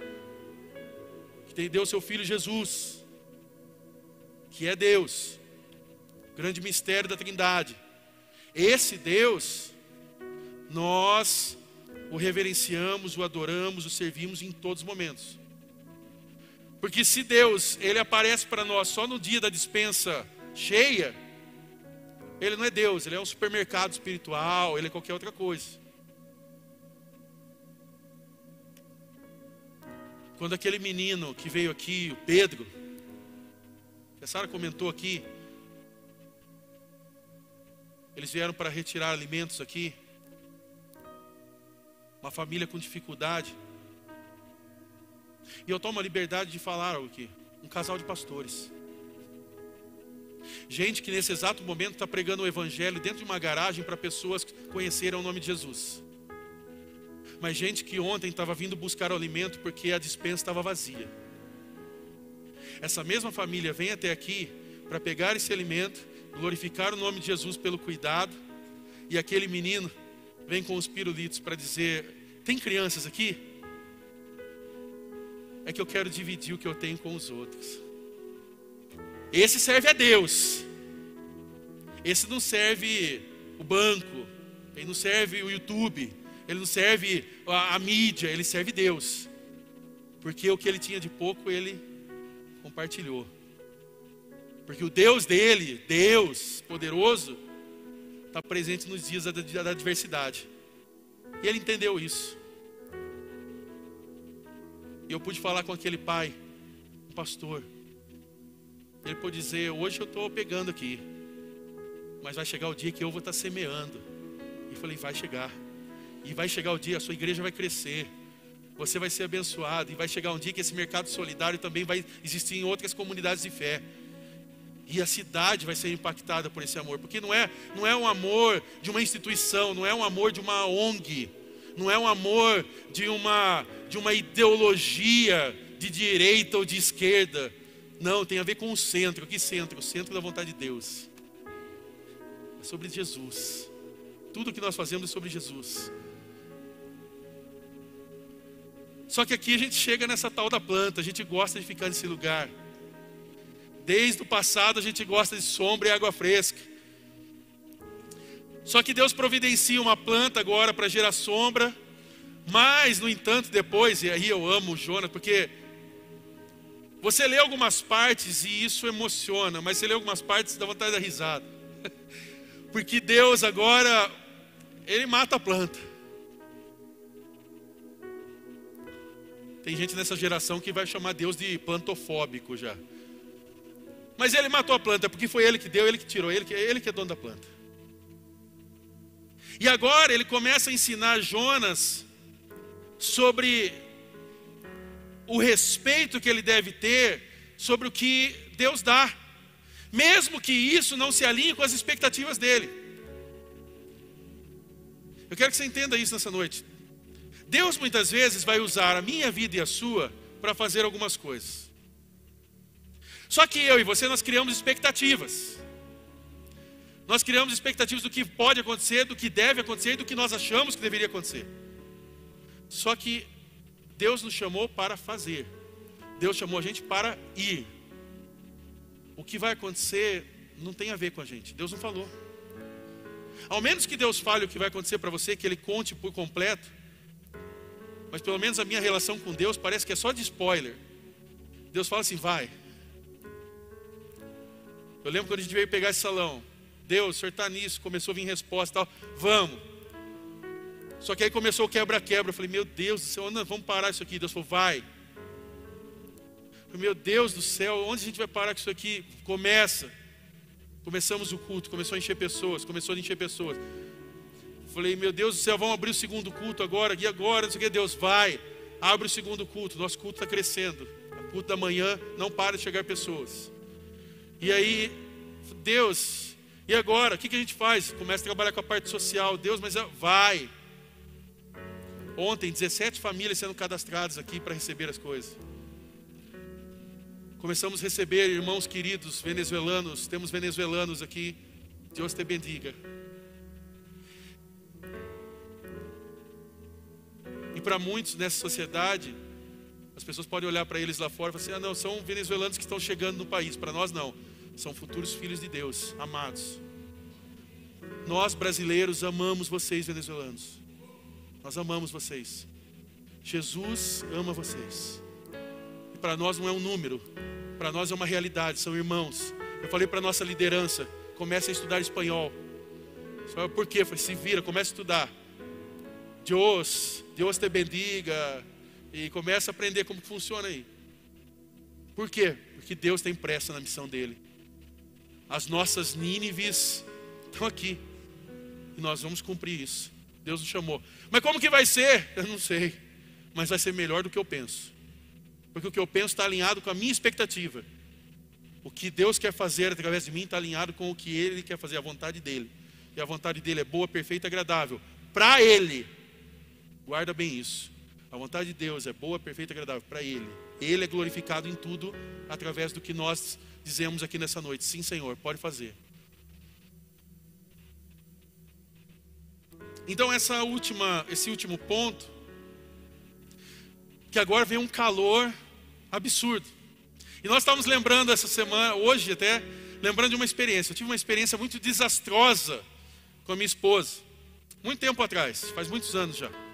[SPEAKER 1] que deu seu Filho Jesus, que é Deus, grande mistério da Trindade. Esse Deus, nós o reverenciamos, o adoramos, o servimos em todos os momentos. Porque se Deus, ele aparece para nós só no dia da dispensa cheia, ele não é Deus, ele é um supermercado espiritual, ele é qualquer outra coisa. Quando aquele menino que veio aqui, o Pedro, que a Sara comentou aqui, eles vieram para retirar alimentos aqui, uma família com dificuldade. E eu tomo a liberdade de falar algo aqui. Um casal de pastores. Gente que nesse exato momento está pregando o Evangelho dentro de uma garagem para pessoas que conheceram o nome de Jesus. Mas gente que ontem estava vindo buscar o alimento porque a dispensa estava vazia. Essa mesma família vem até aqui para pegar esse alimento, glorificar o nome de Jesus pelo cuidado, e aquele menino vem com os pirulitos para dizer: tem crianças aqui? É que eu quero dividir o que eu tenho com os outros. Esse serve a Deus. Esse não serve o banco, ele não serve o YouTube, ele não serve a, a mídia, ele serve Deus. Porque o que ele tinha de pouco, ele compartilhou. Porque o Deus dele, Deus poderoso, está presente nos dias da, da adversidade. E ele entendeu isso. E eu pude falar com aquele pai, pastor. Ele pôde dizer: Hoje eu estou pegando aqui, mas vai chegar o dia que eu vou estar tá semeando. E falei: Vai chegar. E vai chegar o dia, a sua igreja vai crescer. Você vai ser abençoado. E vai chegar um dia que esse mercado solidário também vai existir em outras comunidades de fé. E a cidade vai ser impactada por esse amor, porque não é, não é um amor de uma instituição, não é um amor de uma ONG, não é um amor de uma, de uma ideologia de direita ou de esquerda. Não, tem a ver com o centro. Que centro? O centro da vontade de Deus. É sobre Jesus. Tudo que nós fazemos é sobre Jesus. Só que aqui a gente chega nessa tal da planta, a gente gosta de ficar nesse lugar. Desde o passado a gente gosta de sombra e água fresca. Só que Deus providencia uma planta agora para gerar sombra, mas, no entanto, depois, e aí eu amo o Jonas, porque você lê algumas partes e isso emociona, mas você lê algumas partes dá vontade de dar risada. Porque Deus agora, Ele mata a planta. Tem gente nessa geração que vai chamar Deus de plantofóbico já. Mas ele matou a planta, porque foi ele que deu, ele que tirou, ele que, ele que é dono da planta. E agora ele começa a ensinar Jonas sobre o respeito que ele deve ter sobre o que Deus dá, mesmo que isso não se alinhe com as expectativas dele. Eu quero que você entenda isso nessa noite. Deus muitas vezes vai usar a minha vida e a sua para fazer algumas coisas. Só que eu e você nós criamos expectativas. Nós criamos expectativas do que pode acontecer, do que deve acontecer e do que nós achamos que deveria acontecer. Só que Deus nos chamou para fazer. Deus chamou a gente para ir. O que vai acontecer não tem a ver com a gente. Deus não falou. Ao menos que Deus fale o que vai acontecer para você, que Ele conte por completo, mas pelo menos a minha relação com Deus parece que é só de spoiler. Deus fala assim: vai. Eu lembro quando a gente veio pegar esse salão. Deus, o senhor está nisso, começou a vir resposta tal. Vamos. Só que aí começou o quebra-quebra. Eu falei, meu Deus do céu, vamos parar isso aqui. Deus falou, vai. Falei, meu Deus do céu, onde a gente vai parar com isso aqui? Começa. Começamos o culto, começou a encher pessoas, começou a encher pessoas. Falei, meu Deus do céu, vamos abrir o segundo culto agora, e agora, não sei o que, Deus, vai, abre o segundo culto, nosso culto está crescendo. O culto da manhã não para de chegar pessoas. E aí, Deus, e agora? O que, que a gente faz? Começa a trabalhar com a parte social. Deus, mas vai. Ontem, 17 famílias sendo cadastradas aqui para receber as coisas. Começamos a receber irmãos queridos venezuelanos. Temos venezuelanos aqui. Deus te bendiga. E para muitos nessa sociedade, as pessoas podem olhar para eles lá fora e falar assim: ah, não, são venezuelanos que estão chegando no país. Para nós, não. São futuros filhos de Deus, amados. Nós brasileiros amamos vocês, venezuelanos. Nós amamos vocês. Jesus ama vocês. E para nós não é um número, para nós é uma realidade, são irmãos. Eu falei para nossa liderança: comece a estudar espanhol. Por quê? Falei: se vira, comece a estudar. Deus, Deus te bendiga. E começa a aprender como funciona aí. Por quê? Porque Deus tem pressa na missão dele. As nossas Nínives estão aqui. E nós vamos cumprir isso. Deus nos chamou. Mas como que vai ser? Eu não sei. Mas vai ser melhor do que eu penso. Porque o que eu penso está alinhado com a minha expectativa. O que Deus quer fazer através de mim está alinhado com o que Ele quer fazer, a vontade dEle. E a vontade dEle é boa, perfeita e agradável. Para Ele. Guarda bem isso. A vontade de Deus é boa, perfeita e agradável para Ele. Ele é glorificado em tudo através do que nós dizemos aqui nessa noite: sim, Senhor, pode fazer. Então essa última, esse último ponto, que agora vem um calor absurdo. E nós estávamos lembrando essa semana, hoje até, lembrando de uma experiência. Eu tive uma experiência muito desastrosa com a minha esposa, muito tempo atrás, faz muitos anos já.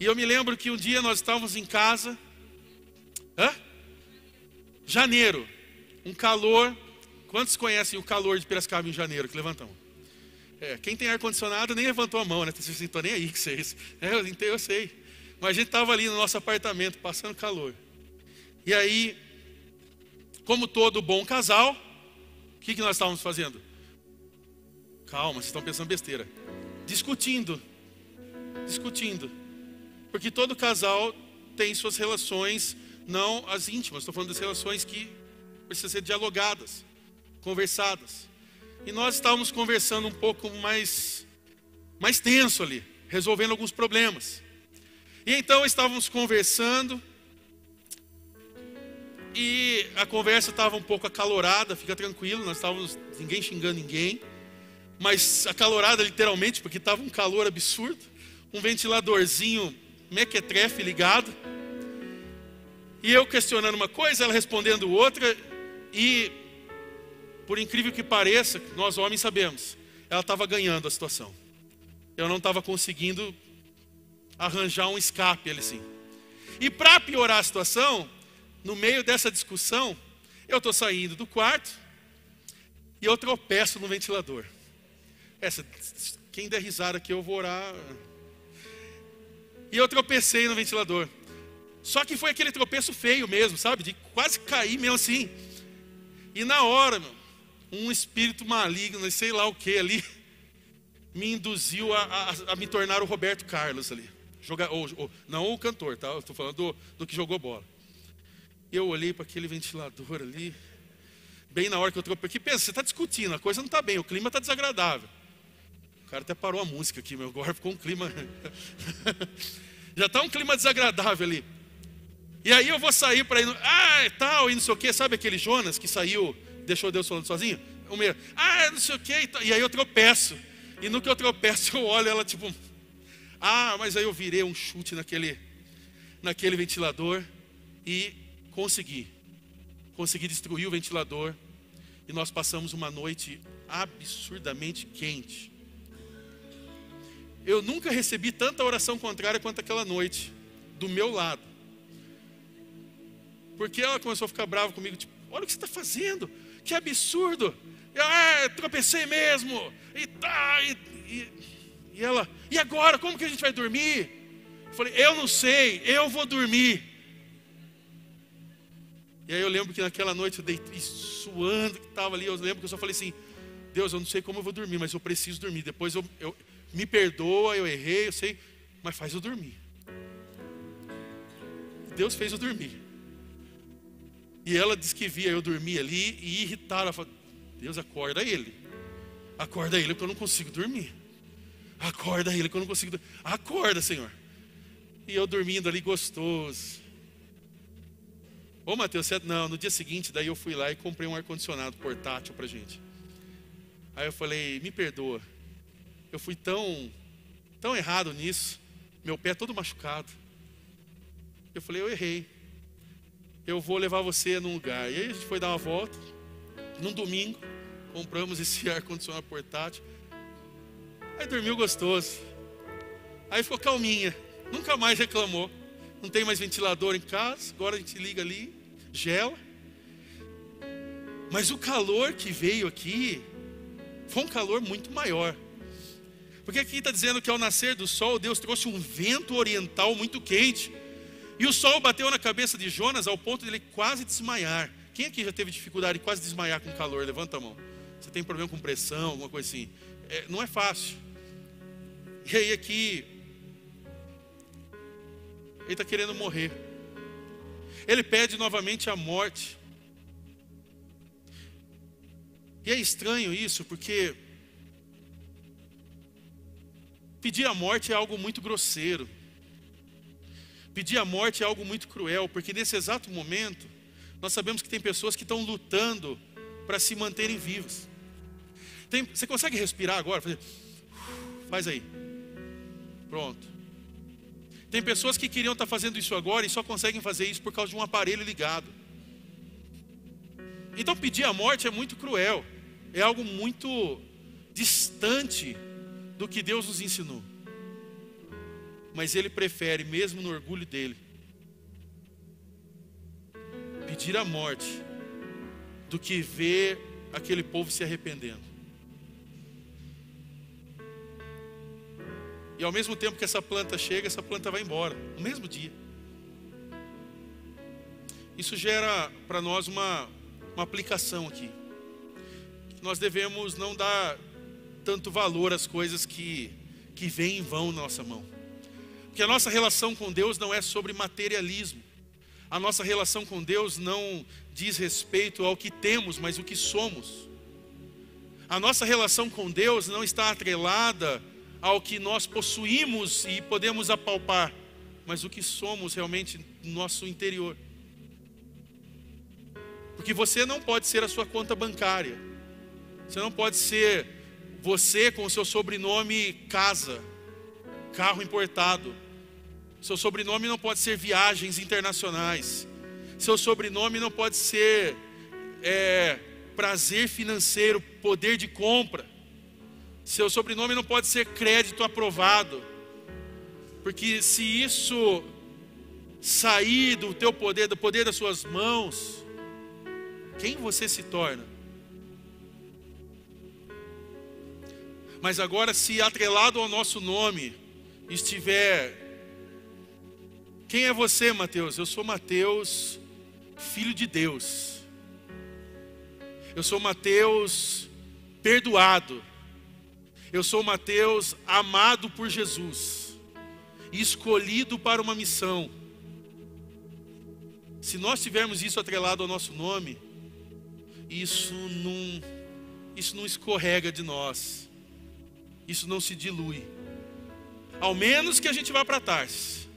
[SPEAKER 1] E eu me lembro que um dia nós estávamos em casa, hã? Janeiro, um calor. Quantos conhecem o calor de Piracicaba em janeiro? Que levantam. É, quem tem ar-condicionado nem levantou a mão, né? Vocês não nem aí que vocês. É, eu, eu sei. Mas a gente estava ali no nosso apartamento, passando calor. E aí, como todo bom casal, o que, que nós estávamos fazendo? Calma, vocês estão pensando besteira. Discutindo. Discutindo. Porque todo casal tem suas relações não as íntimas, estou falando das relações que precisam ser dialogadas, conversadas. E nós estávamos conversando um pouco mais, mais tenso ali, resolvendo alguns problemas. E então estávamos conversando, E a conversa estava um pouco acalorada, fica tranquilo, nós estávamos ninguém xingando ninguém, mas acalorada literalmente, porque estava um calor absurdo, um ventiladorzinho mequetrefe ligado. E eu questionando uma coisa, ela respondendo outra, e por incrível que pareça, nós homens sabemos, ela estava ganhando a situação. Eu não estava conseguindo arranjar um escape ali assim. E para piorar a situação, no meio dessa discussão, eu estou saindo do quarto e eu tropeço no ventilador. Essa, quem der risada aqui, eu vou orar. E eu tropecei no ventilador. Só que foi aquele tropeço feio mesmo, sabe? De quase cair mesmo assim. E na hora, meu, um espírito maligno, sei lá o que ali, me induziu a, a, a, me tornar o Roberto Carlos ali. Jogar, ou, ou, não o cantor, tá? Estou falando do, do que jogou bola. Eu olhei para aquele ventilador ali, bem na hora que eu. Porque pensa, você está discutindo, a coisa não está bem, o clima está desagradável. Cara até parou a música aqui, meu. Agora ficou um clima. Já está um clima desagradável ali. E aí eu vou sair para ir. No... Ah, é tal, e não sei o quê. Sabe aquele Jonas que saiu, deixou Deus falando sozinho? O meu, ah, não sei o quê. E aí eu tropeço. E no que eu tropeço, eu olho ela tipo. Ah, mas aí eu virei um chute naquele, naquele ventilador e consegui. Consegui destruir o ventilador. E nós passamos uma noite absurdamente quente. Eu nunca recebi tanta oração contrária quanto aquela noite, do meu lado. Porque ela começou a ficar brava comigo, tipo, olha o que você está fazendo, que absurdo. Eu, ah, tropecei mesmo. E tá, e, e, e ela, e agora, como que a gente vai dormir? Eu falei, eu não sei, eu vou dormir. E aí eu lembro que naquela noite eu deitei suando que estava ali, eu lembro que eu só falei assim, Deus, eu não sei como eu vou dormir, mas eu preciso dormir. Depois eu, eu me perdoa, eu errei, eu sei, mas faz eu dormir. Deus fez eu dormir. E ela disse que via eu dormir ali e irritada. Ela falou, Deus, acorda ele. Acorda ele porque eu não consigo dormir. Acorda ele que eu não consigo dormir. Acorda, Senhor. E eu dormindo ali gostoso. Ô Mateus, você... não, no dia seguinte, daí eu fui lá e comprei um ar-condicionado portátil pra gente. Aí eu falei, me perdoa. Eu fui tão, tão errado nisso. Meu pé todo machucado. Eu falei, eu errei. Eu vou levar você num lugar. E aí a gente foi dar uma volta. Num domingo, compramos esse ar-condicionado portátil. Aí dormiu gostoso. Aí ficou calminha. Nunca mais reclamou. Não tem mais ventilador em casa. Agora a gente liga ali, gela. Mas o calor que veio aqui foi um calor muito maior. Porque aqui está dizendo que ao nascer do sol, Deus trouxe um vento oriental muito quente. E o sol bateu na cabeça de Jonas ao ponto de ele quase desmaiar. Quem aqui já teve dificuldade de quase desmaiar com calor? Levanta a mão. Você tem problema com pressão, alguma coisa assim? É, não é fácil. E aí aqui, ele está querendo morrer. Ele pede novamente a morte. E é estranho isso, porque Pedir a morte é algo muito grosseiro. Pedir a morte é algo muito cruel, porque nesse exato momento, nós sabemos que tem pessoas que estão lutando para se manterem vivas. Tem, você consegue respirar agora? Fazer, faz aí. Pronto. Tem pessoas que queriam estar fazendo isso agora e só conseguem fazer isso por causa de um aparelho ligado. Então pedir a morte é muito cruel. É algo muito distante do que Deus nos ensinou. Mas ele prefere, mesmo no orgulho dele, pedir a morte do que ver aquele povo se arrependendo. E ao mesmo tempo que essa planta chega, essa planta vai embora, no mesmo dia. Isso gera para nós uma, uma aplicação aqui. Nós devemos não dar tanto valor às coisas que, que vêm em vão na nossa mão. Porque a nossa relação com Deus não é sobre materialismo. A nossa relação com Deus não diz respeito ao que temos, mas o que somos. A nossa relação com Deus não está atrelada ao que nós possuímos e podemos apalpar, mas o que somos realmente no nosso interior. Porque você não pode ser a sua conta bancária. Você não pode ser você com o seu sobrenome casa, carro importado. Seu sobrenome não pode ser viagens internacionais. Seu sobrenome não pode ser é, prazer financeiro, poder de compra. Seu sobrenome não pode ser crédito aprovado. Porque se isso sair do teu poder, do poder das suas mãos, quem você se torna? Mas agora, se atrelado ao nosso nome estiver. Quem é você, Mateus? Eu sou Mateus, filho de Deus. Eu sou Mateus, perdoado. Eu sou Mateus, amado por Jesus, escolhido para uma missão. Se nós tivermos isso atrelado ao nosso nome, isso não, isso não escorrega de nós, isso não se dilui. Ao menos que a gente vá para Tarsis.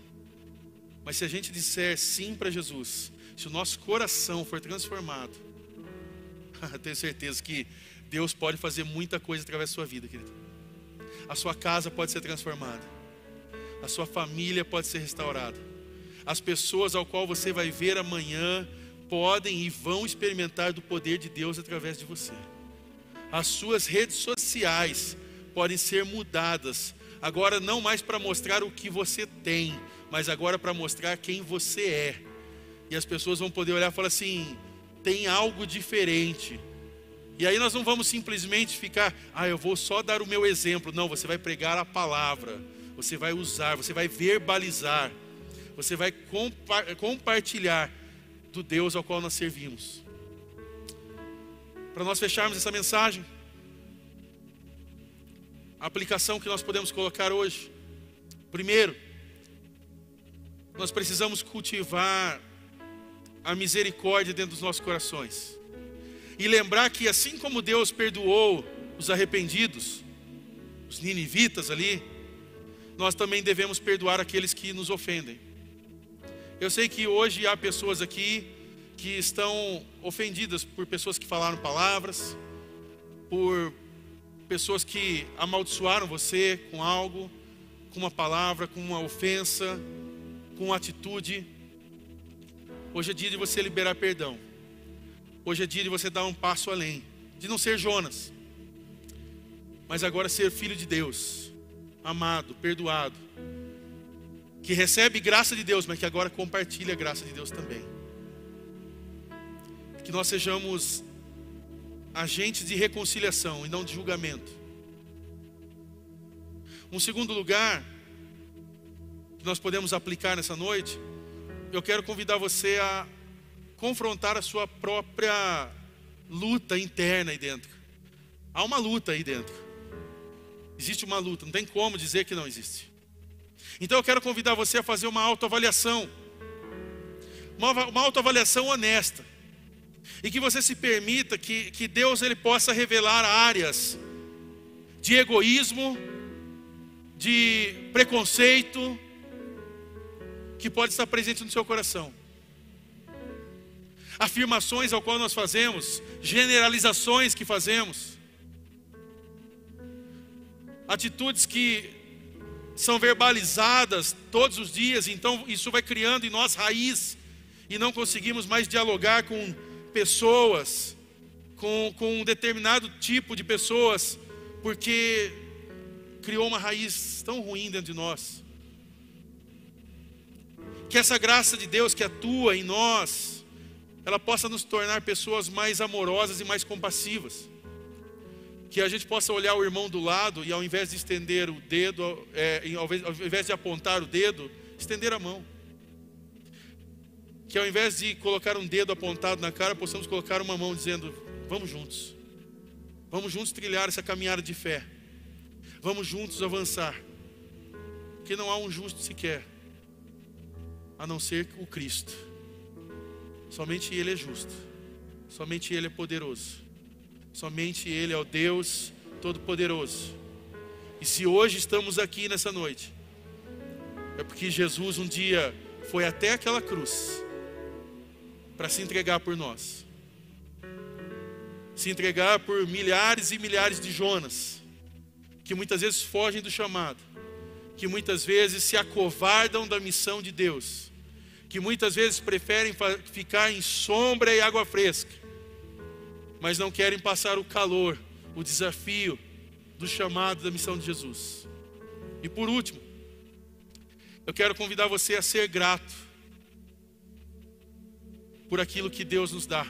[SPEAKER 1] Mas se a gente disser sim para Jesus, se o nosso coração for transformado, tenho certeza que Deus pode fazer muita coisa através da sua vida, querido a sua casa pode ser transformada, a sua família pode ser restaurada, as pessoas ao qual você vai ver amanhã podem e vão experimentar do poder de Deus através de você. As suas redes sociais podem ser mudadas, agora não mais para mostrar o que você tem, mas agora para mostrar quem você é. E as pessoas vão poder olhar e falar assim: tem algo diferente e aí nós não vamos simplesmente ficar, ah, eu vou só dar o meu exemplo. Não, você vai pregar a palavra, você vai usar, você vai verbalizar, você vai compa compartilhar do Deus ao qual nós servimos. Para nós fecharmos essa mensagem, a aplicação que nós podemos colocar hoje. Primeiro, nós precisamos cultivar a misericórdia dentro dos nossos corações e lembrar que assim como Deus perdoou os arrependidos, os ninivitas ali, nós também devemos perdoar aqueles que nos ofendem. Eu sei que hoje há pessoas aqui que estão ofendidas por pessoas que falaram palavras, por pessoas que amaldiçoaram você com algo, com uma palavra, com uma ofensa, com uma atitude. Hoje é dia de você liberar perdão. Hoje é dia de você dar um passo além, de não ser Jonas, mas agora ser filho de Deus, amado, perdoado, que recebe graça de Deus, mas que agora compartilha a graça de Deus também. Que nós sejamos agentes de reconciliação e não de julgamento. Um segundo lugar que nós podemos aplicar nessa noite, eu quero convidar você a confrontar a sua própria luta interna aí dentro. Há uma luta aí dentro. Existe uma luta, não tem como dizer que não existe. Então eu quero convidar você a fazer uma autoavaliação. Uma, uma autoavaliação honesta. E que você se permita que, que Deus ele possa revelar áreas de egoísmo, de preconceito, que pode estar presente no seu coração. Afirmações ao qual nós fazemos, generalizações que fazemos, atitudes que são verbalizadas todos os dias, então isso vai criando em nós raiz e não conseguimos mais dialogar com pessoas, com, com um determinado tipo de pessoas, porque criou uma raiz tão ruim dentro de nós. Que essa graça de Deus que atua em nós, ela possa nos tornar pessoas mais amorosas e mais compassivas. Que a gente possa olhar o irmão do lado e ao invés de estender o dedo, é, ao invés de apontar o dedo, estender a mão. Que ao invés de colocar um dedo apontado na cara, possamos colocar uma mão dizendo: Vamos juntos. Vamos juntos trilhar essa caminhada de fé. Vamos juntos avançar. Que não há um justo sequer, a não ser o Cristo. Somente Ele é justo. Somente Ele é poderoso. Somente Ele é o Deus Todo-Poderoso. E se hoje estamos aqui nessa noite, é porque Jesus um dia foi até aquela cruz para se entregar por nós. se entregar por milhares e milhares de Jonas, que muitas vezes fogem do chamado, que muitas vezes se acovardam da missão de Deus, que muitas vezes preferem ficar em sombra e água fresca, mas não querem passar o calor, o desafio do chamado da missão de Jesus. E por último, eu quero convidar você a ser grato por aquilo que Deus nos dá.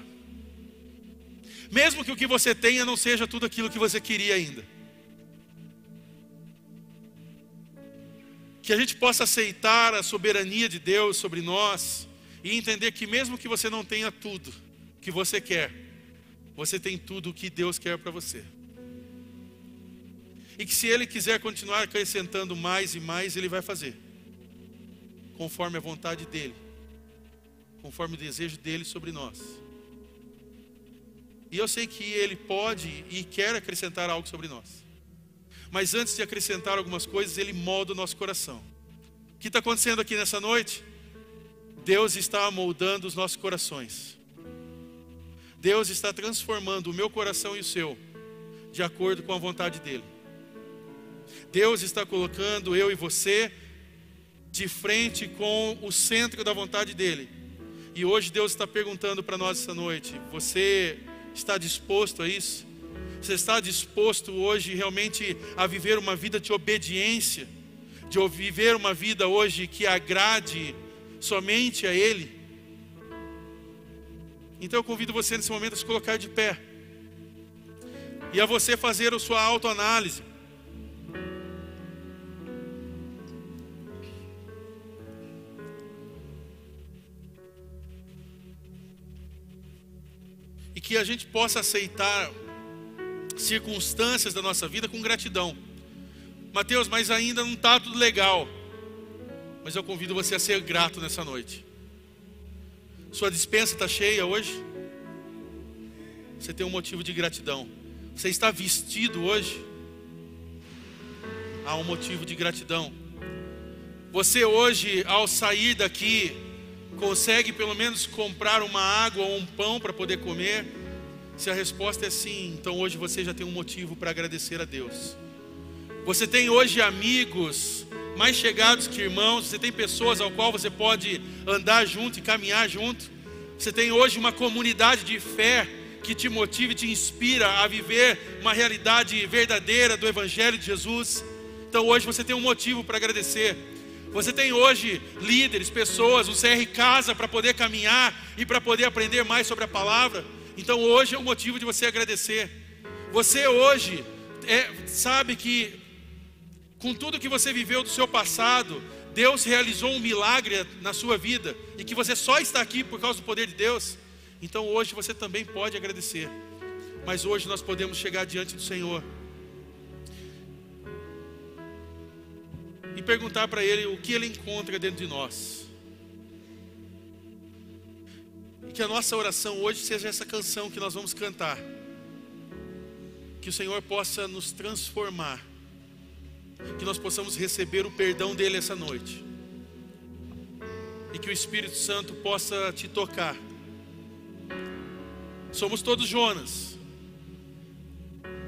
[SPEAKER 1] Mesmo que o que você tenha não seja tudo aquilo que você queria ainda. Que a gente possa aceitar a soberania de Deus sobre nós e entender que mesmo que você não tenha tudo que você quer, você tem tudo o que Deus quer para você. E que se Ele quiser continuar acrescentando mais e mais, Ele vai fazer, conforme a vontade dEle, conforme o desejo dEle sobre nós. E eu sei que Ele pode e quer acrescentar algo sobre nós. Mas antes de acrescentar algumas coisas, Ele molda o nosso coração. O que está acontecendo aqui nessa noite? Deus está moldando os nossos corações. Deus está transformando o meu coração e o seu, de acordo com a vontade dEle. Deus está colocando eu e você de frente com o centro da vontade dEle. E hoje Deus está perguntando para nós essa noite: você está disposto a isso? Você está disposto hoje realmente a viver uma vida de obediência, de viver uma vida hoje que agrade somente a Ele? Então eu convido você nesse momento a se colocar de pé e a você fazer a sua autoanálise. Que a gente possa aceitar circunstâncias da nossa vida com gratidão. Mateus, mas ainda não está tudo legal. Mas eu convido você a ser grato nessa noite. Sua dispensa está cheia hoje? Você tem um motivo de gratidão. Você está vestido hoje? Há um motivo de gratidão. Você hoje, ao sair daqui, Consegue pelo menos comprar uma água ou um pão para poder comer? Se a resposta é sim, então hoje você já tem um motivo para agradecer a Deus. Você tem hoje amigos mais chegados que irmãos, você tem pessoas ao qual você pode andar junto e caminhar junto. Você tem hoje uma comunidade de fé que te motiva e te inspira a viver uma realidade verdadeira do Evangelho de Jesus. Então hoje você tem um motivo para agradecer. Você tem hoje líderes, pessoas, o CR Casa para poder caminhar e para poder aprender mais sobre a palavra. Então hoje é o motivo de você agradecer. Você hoje é, sabe que com tudo que você viveu do seu passado, Deus realizou um milagre na sua vida e que você só está aqui por causa do poder de Deus. Então hoje você também pode agradecer. Mas hoje nós podemos chegar diante do Senhor e perguntar para Ele o que Ele encontra dentro de nós. Que a nossa oração hoje seja essa canção que nós vamos cantar. Que o Senhor possa nos transformar. Que nós possamos receber o perdão dEle essa noite. E que o Espírito Santo possa te tocar. Somos todos Jonas.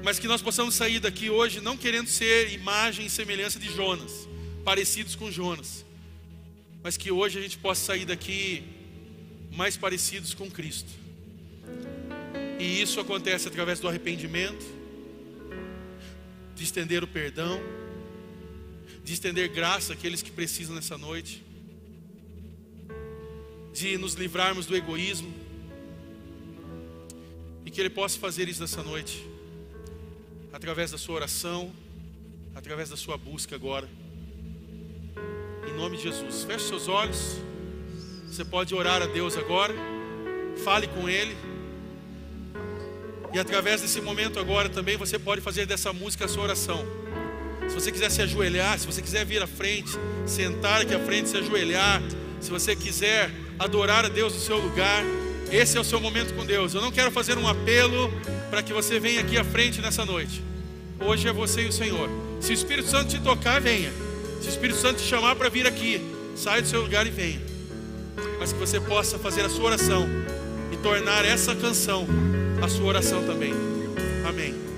[SPEAKER 1] Mas que nós possamos sair daqui hoje não querendo ser imagem e semelhança de Jonas parecidos com Jonas, mas que hoje a gente possa sair daqui mais parecidos com Cristo. E isso acontece através do arrependimento, de estender o perdão, de estender graça àqueles que precisam nessa noite, de nos livrarmos do egoísmo, e que Ele possa fazer isso nessa noite, através da sua oração, através da sua busca agora nome de Jesus. Feche seus olhos. Você pode orar a Deus agora. Fale com Ele. E através desse momento agora também você pode fazer dessa música a sua oração. Se você quiser se ajoelhar, se você quiser vir à frente, sentar aqui à frente, se ajoelhar, se você quiser adorar a Deus no seu lugar, esse é o seu momento com Deus. Eu não quero fazer um apelo para que você venha aqui à frente nessa noite. Hoje é você e o Senhor. Se o Espírito Santo te tocar, venha. Se o Espírito Santo te chamar para vir aqui, saia do seu lugar e venha mas que você possa fazer a sua oração e tornar essa canção a sua oração também. Amém.